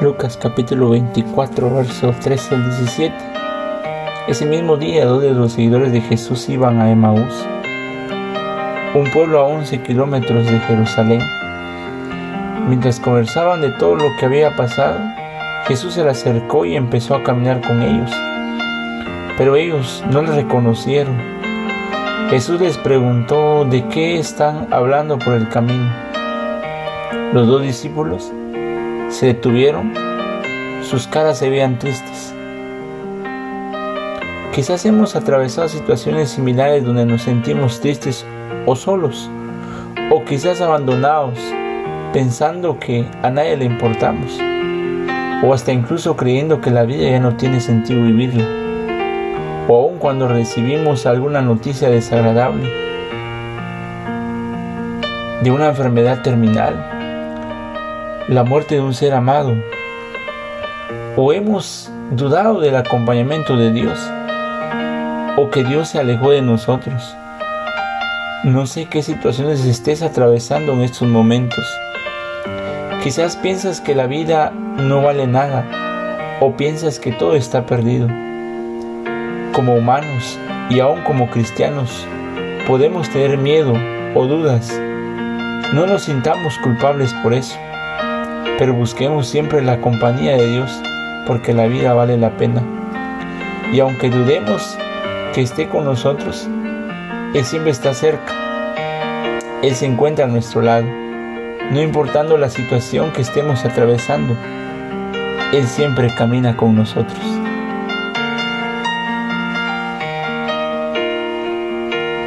Lucas capítulo 24, versos 13 al 17. Ese mismo día, dos de los seguidores de Jesús iban a Emaús, un pueblo a 11 kilómetros de Jerusalén. Mientras conversaban de todo lo que había pasado, Jesús se le acercó y empezó a caminar con ellos. Pero ellos no le reconocieron. Jesús les preguntó de qué están hablando por el camino. Los dos discípulos se detuvieron, sus caras se veían tristes. Quizás hemos atravesado situaciones similares donde nos sentimos tristes o solos, o quizás abandonados, pensando que a nadie le importamos, o hasta incluso creyendo que la vida ya no tiene sentido vivirla, o aun cuando recibimos alguna noticia desagradable de una enfermedad terminal, la muerte de un ser amado, o hemos dudado del acompañamiento de Dios, o que Dios se alejó de nosotros. No sé qué situaciones estés atravesando en estos momentos. Quizás piensas que la vida no vale nada o piensas que todo está perdido. Como humanos y aún como cristianos podemos tener miedo o dudas. No nos sintamos culpables por eso, pero busquemos siempre la compañía de Dios porque la vida vale la pena. Y aunque dudemos que esté con nosotros, él siempre está cerca. Él se encuentra a nuestro lado. No importando la situación que estemos atravesando, Él siempre camina con nosotros.